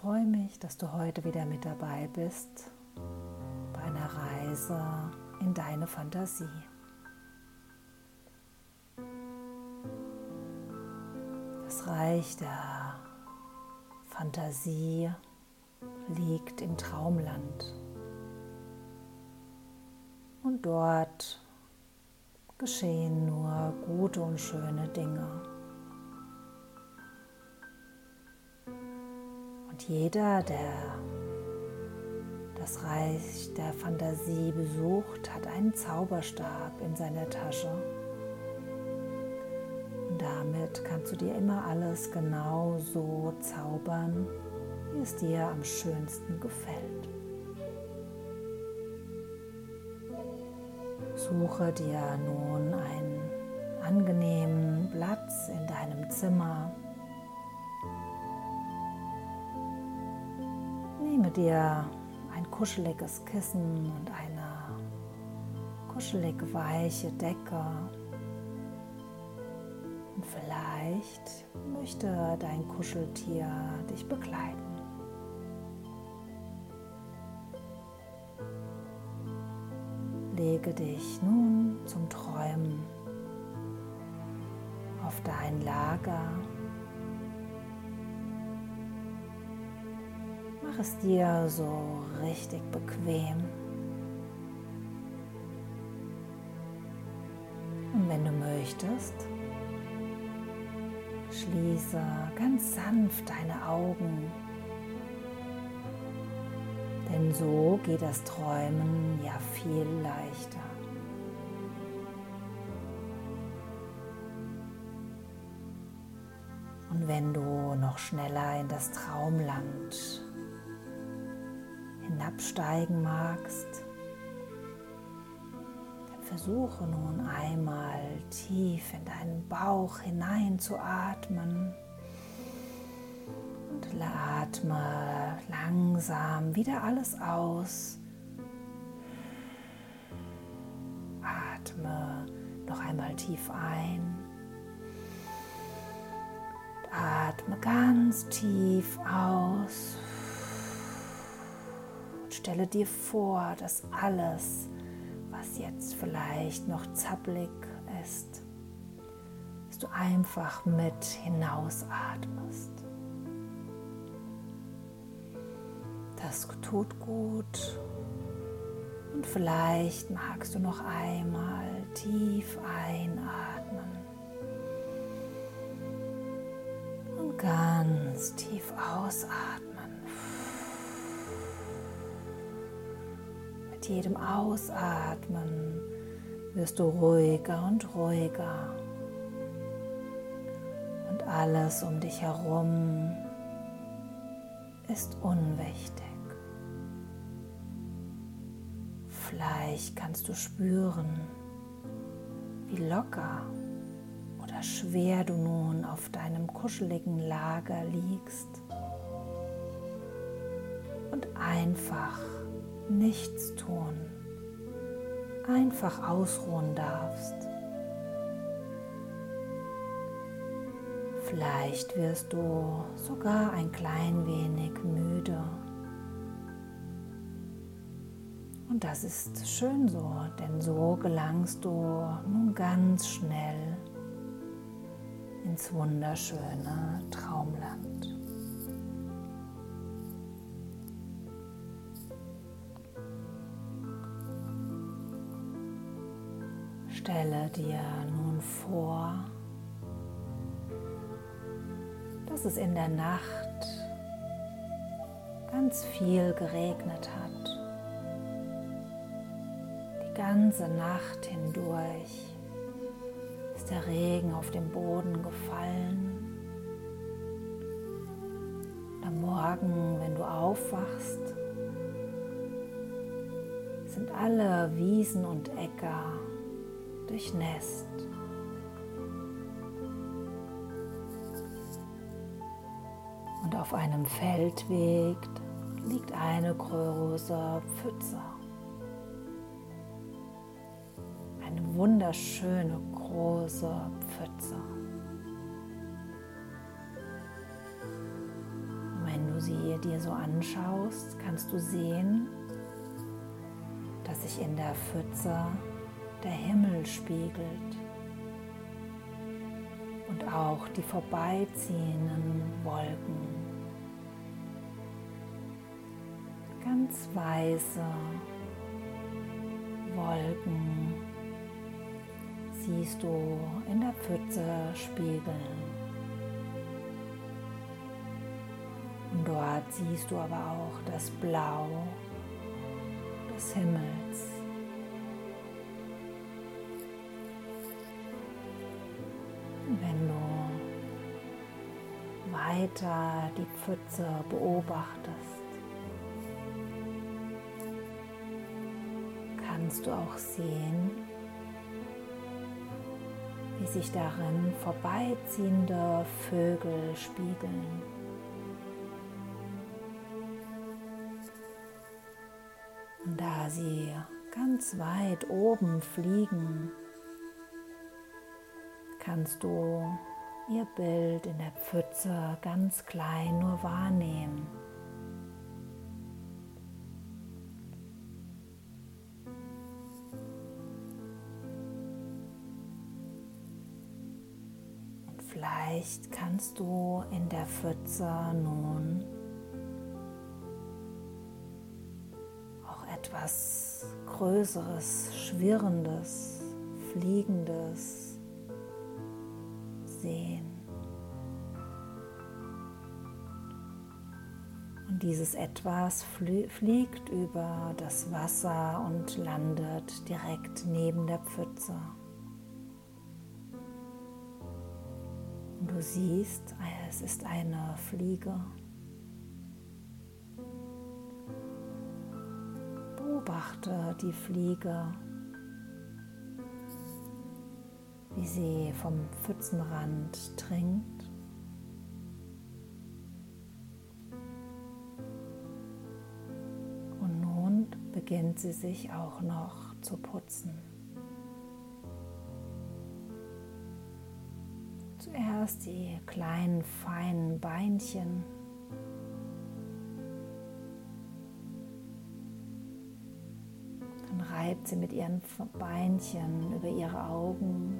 freue mich, dass du heute wieder mit dabei bist bei einer Reise in deine Fantasie. Das Reich der Fantasie liegt im Traumland. Und dort geschehen nur gute und schöne Dinge. Und jeder, der das Reich der Fantasie besucht, hat einen Zauberstab in seiner Tasche. Und damit kannst du dir immer alles genau so zaubern, wie es dir am schönsten gefällt. Suche dir nun einen angenehmen Platz in deinem Zimmer. Dir ein kuscheliges Kissen und eine kuschelig weiche Decke. Und vielleicht möchte dein Kuscheltier dich begleiten. lege dich nun zum Träumen auf dein Lager. Mach es dir so richtig bequem. Und wenn du möchtest, schließe ganz sanft deine Augen. Denn so geht das Träumen ja viel leichter. Und wenn du noch schneller in das Traumland hinabsteigen magst, dann versuche nun einmal tief in deinen Bauch hinein zu atmen und atme langsam wieder alles aus. Atme noch einmal tief ein. Atme ganz tief aus. Stelle dir vor, dass alles, was jetzt vielleicht noch zappelig ist, dass du einfach mit hinausatmest. Das tut gut. Und vielleicht magst du noch einmal tief einatmen und ganz tief ausatmen. Jedem Ausatmen wirst du ruhiger und ruhiger. Und alles um dich herum ist unwichtig. Vielleicht kannst du spüren, wie locker oder schwer du nun auf deinem kuscheligen Lager liegst und einfach nichts tun, einfach ausruhen darfst. Vielleicht wirst du sogar ein klein wenig müde. Und das ist schön so, denn so gelangst du nun ganz schnell ins wunderschöne Traumland. Stelle dir nun vor, dass es in der Nacht ganz viel geregnet hat ganze Nacht hindurch ist der Regen auf den Boden gefallen. am Morgen, wenn du aufwachst, sind alle Wiesen und Äcker durchnässt. Und auf einem Feldweg liegt eine große Pfütze. wunderschöne große Pfütze. wenn du du sie dir so anschaust, kannst du sehen, dass sich in der Pfütze der Himmel spiegelt und auch die vorbeiziehenden Wolken. Ganz weiße Wolken siehst du in der Pfütze spiegeln. Und dort siehst du aber auch das Blau des Himmels. Wenn du weiter die Pfütze beobachtest, kannst du auch sehen, wie sich darin vorbeiziehende Vögel spiegeln. Und da sie ganz weit oben fliegen, kannst du ihr Bild in der Pfütze ganz klein nur wahrnehmen. Und vielleicht kannst du in der Pfütze nun auch etwas Größeres, Schwirrendes, Fliegendes sehen. Und dieses Etwas fliegt über das Wasser und landet direkt neben der Pfütze. Und du siehst, es ist eine Fliege. Beobachte die Fliege wie sie vom Pfützenrand trinkt. Und nun beginnt sie sich auch noch zu putzen. Zuerst die kleinen feinen Beinchen. Dann reibt sie mit ihren Beinchen über ihre Augen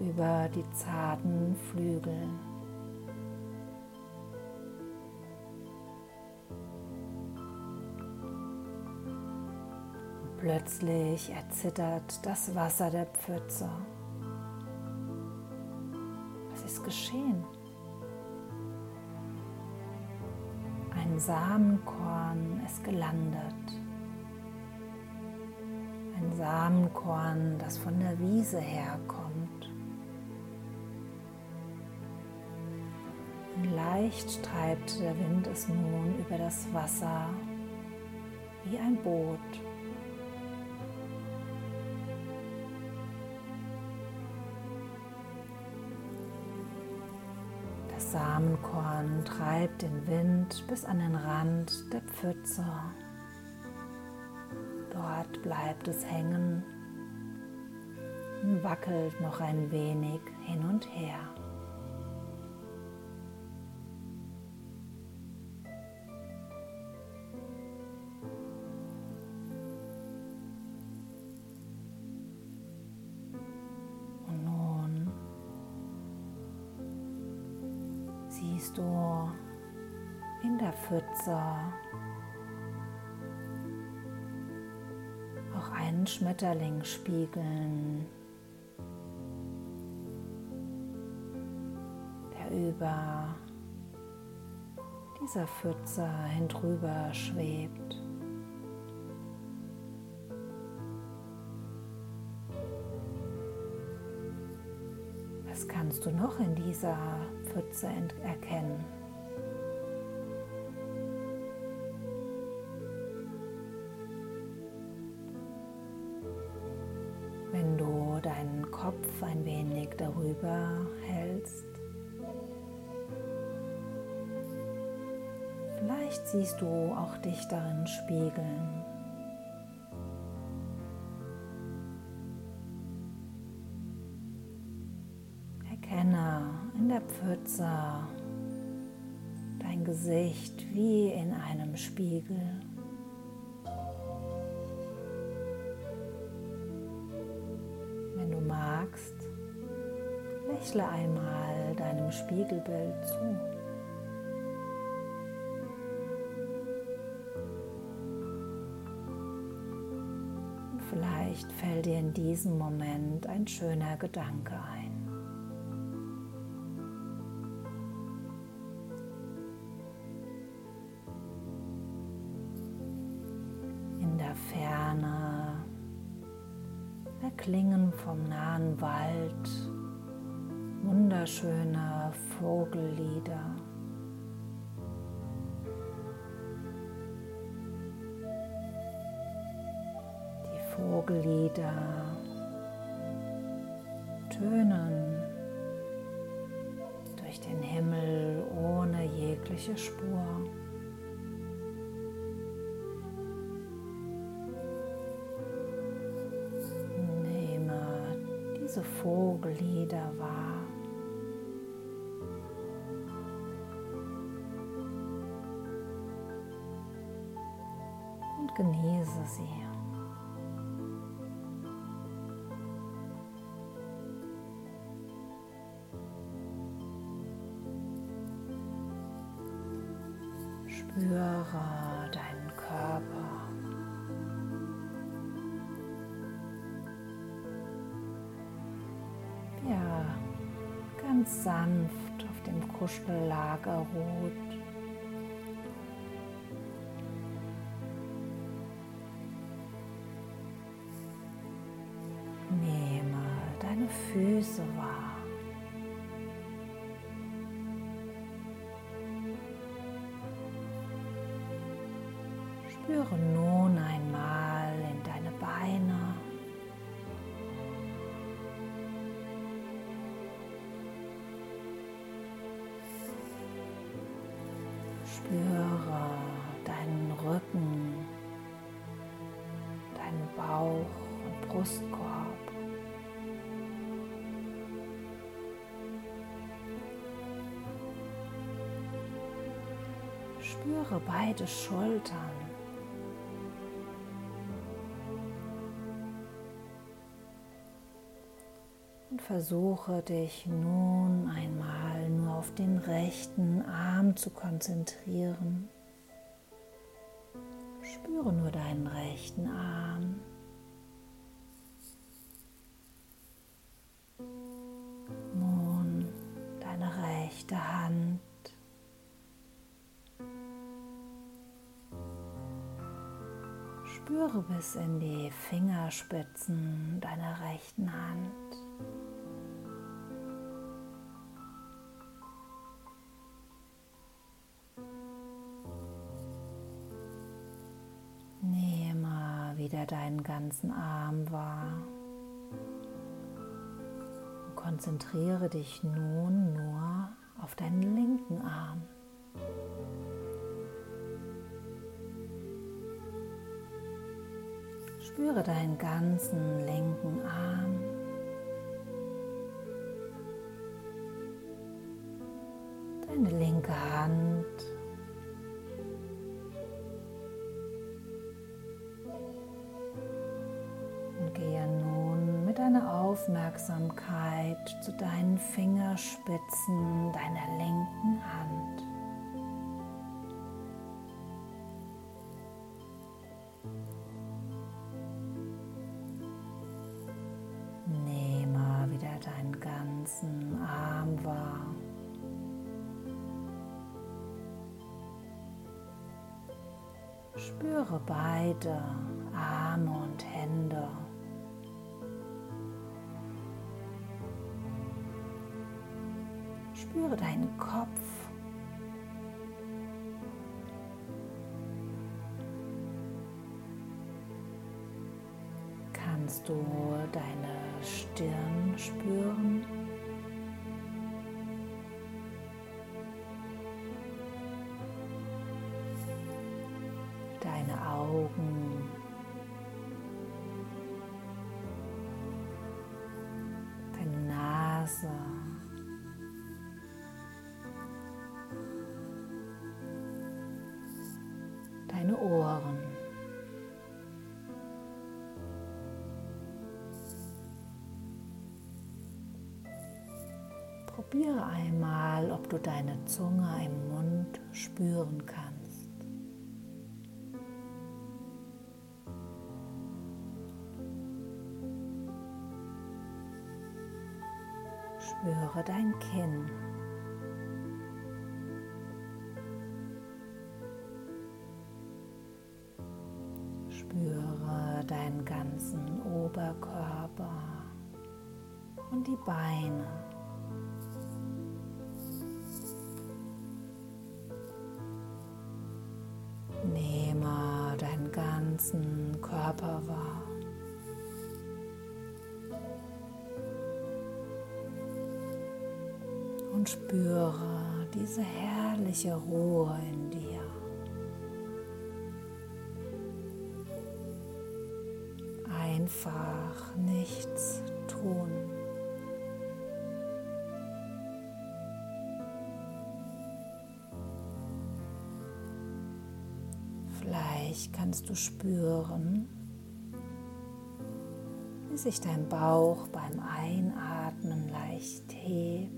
über die zarten Flügel. Plötzlich erzittert das Wasser der Pfütze. Was ist geschehen? Ein Samenkorn ist gelandet. Ein Samenkorn, das von der Wiese herkommt. Leicht treibt der Wind es nun über das Wasser wie ein Boot. Das Samenkorn treibt den Wind bis an den Rand der Pfütze. Dort bleibt es hängen und wackelt noch ein wenig hin und her. In der Pfütze auch einen Schmetterling spiegeln, der über dieser Pfütze hindrüber schwebt. Was kannst du noch in dieser Pfütze erkennen? Ein wenig darüber hältst, vielleicht siehst du auch dich darin spiegeln. Erkenne, der Pfütze dein Gesicht wie in einem Spiegel. Magst, lächle einmal deinem Spiegelbild zu. Vielleicht fällt dir in diesem Moment ein schöner Gedanke ein. Erklingen vom nahen Wald wunderschöne Vogellieder. Vogellieder tönen durch den Himmel ohne jegliche Spur. Diese Vogellieder wahr. Und genieße sie. Spüre deinen Körper. Sanft auf dem Kuschellager ruht. Nehme deine Füße wahr. Spüre nun Spüre deinen Rücken, deinen Bauch und Brustkorb. Spüre beide Schultern. Und versuche dich nun einmal auf den rechten Arm zu konzentrieren. Spüre nur deinen rechten Arm. Nun deine rechte Hand. Spüre bis in die Fingerspitzen deiner rechten Hand. Wieder deinen ganzen Arm wahr. Konzentriere dich nun nur auf deinen linken Arm. Spüre deinen ganzen linken Arm. Deine linke Hand. Aufmerksamkeit zu deinen Fingerspitzen deiner linken Hand. Nehme wieder deinen ganzen Arm wahr. Spüre beide Arme und Hände. Spüre deinen Kopf. Kannst du deine Stirn spüren? Deine Augen. Deine Ohren. Probiere einmal, ob du deine Zunge im Mund spüren kannst. Spüre dein Kinn. Ganzen Oberkörper und die Beine. Nehme deinen ganzen Körper wahr. Und spüre diese herrliche Ruhe in dir. Einfach nichts tun. Vielleicht kannst du spüren, wie sich dein Bauch beim Einatmen leicht hebt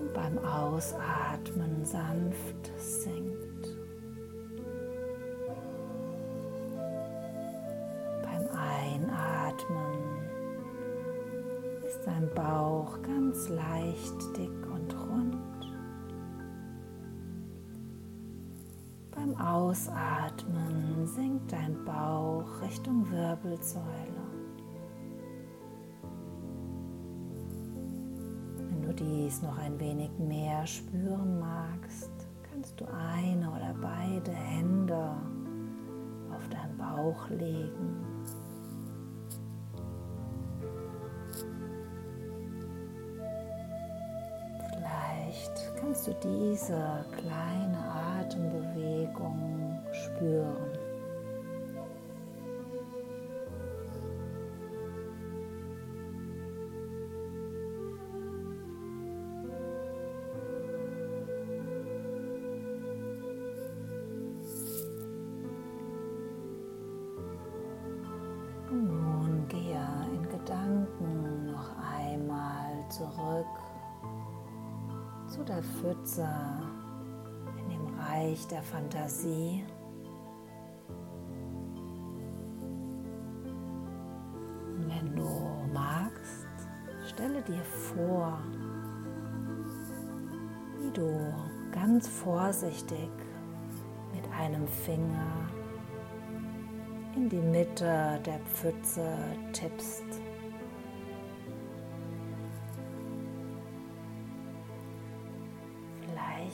und beim Ausatmen sanft sinkt. Dein Bauch ganz leicht dick und rund. Beim Ausatmen sinkt dein Bauch Richtung Wirbelsäule. Wenn du dies noch ein wenig mehr spüren magst, kannst du eine oder beide Hände auf deinen Bauch legen. Du diese kleine Atembewegung spüren. Der Pfütze in dem Reich der Fantasie. Und wenn du magst, stelle dir vor, wie du ganz vorsichtig mit einem Finger in die Mitte der Pfütze tippst.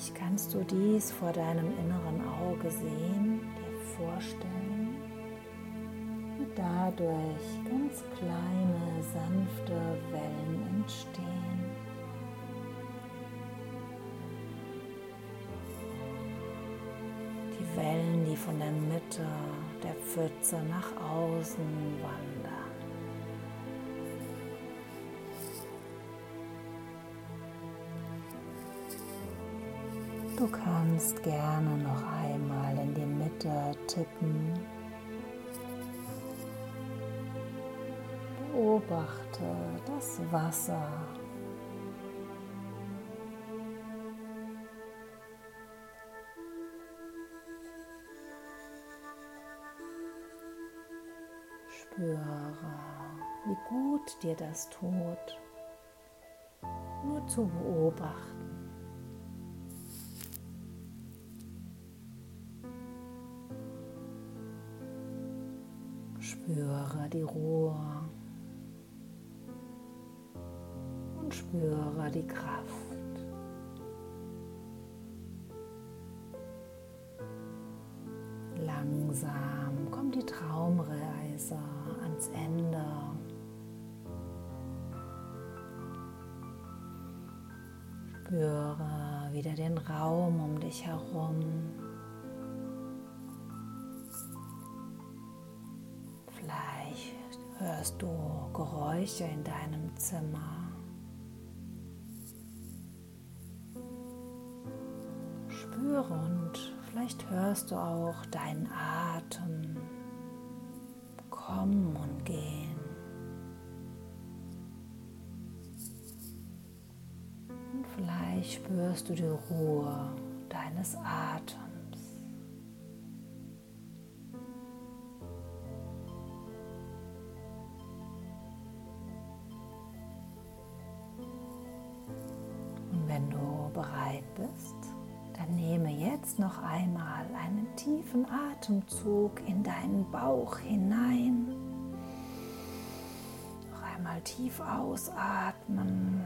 Vielleicht kannst du dies vor deinem inneren Auge sehen, dir vorstellen und dadurch ganz kleine, sanfte Wellen entstehen. Die Wellen, die von der Mitte der Pfütze nach außen wandern. Du kannst gerne noch einmal in die Mitte tippen. Beobachte das Wasser. Spüre, wie gut dir das tut, nur zu beobachten. Spüre die Ruhe und spüre die Kraft. Langsam kommt die Traumreise ans Ende. Spüre wieder den Raum um dich herum. Hörst du Geräusche in deinem Zimmer. Spüre und vielleicht hörst du auch deinen Atem kommen und gehen. Und vielleicht spürst du die Ruhe deines Atems. Noch einmal einen tiefen Atemzug in deinen Bauch hinein. Noch einmal tief ausatmen.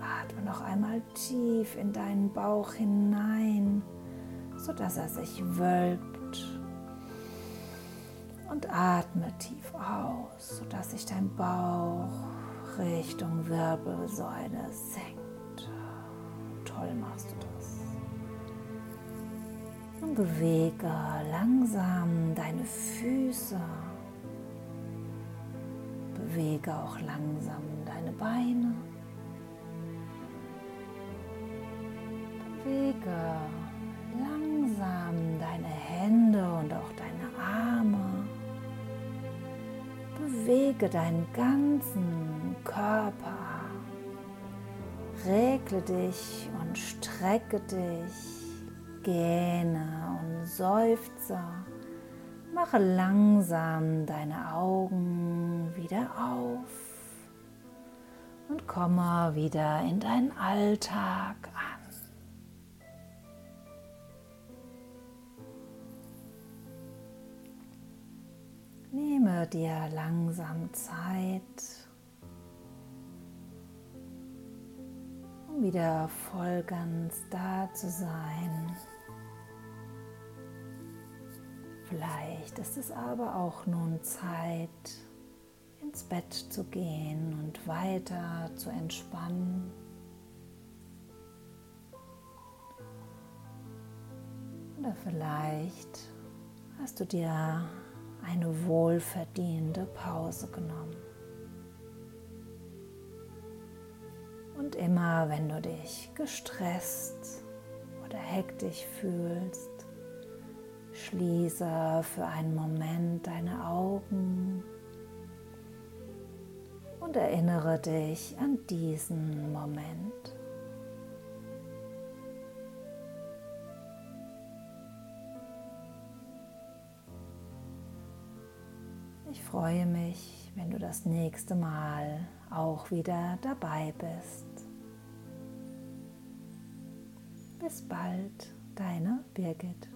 Atme noch einmal tief in deinen Bauch hinein, sodass er sich wölbt. Und atme tief aus, sodass sich dein Bauch Richtung Wirbelsäule senkt toll machst du das. Und bewege langsam deine Füße. Bewege auch langsam deine Beine. Bewege langsam deine Hände und auch deine Arme. Bewege deinen ganzen Körper. Regle dich und strecke dich, gähne und seufze. Mache langsam deine Augen wieder auf und komme wieder in deinen Alltag an. Nehme dir langsam Zeit wieder voll ganz da zu sein. Vielleicht ist es aber auch nun Zeit, ins Bett zu gehen und weiter zu entspannen. Oder vielleicht hast du dir eine wohlverdiente Pause genommen. Und immer wenn du dich gestresst oder hektisch fühlst, schließe für einen Moment deine Augen und erinnere dich an diesen Moment. Ich freue mich, wenn du das nächste Mal auch wieder dabei bist. Bis bald, deine Birgit.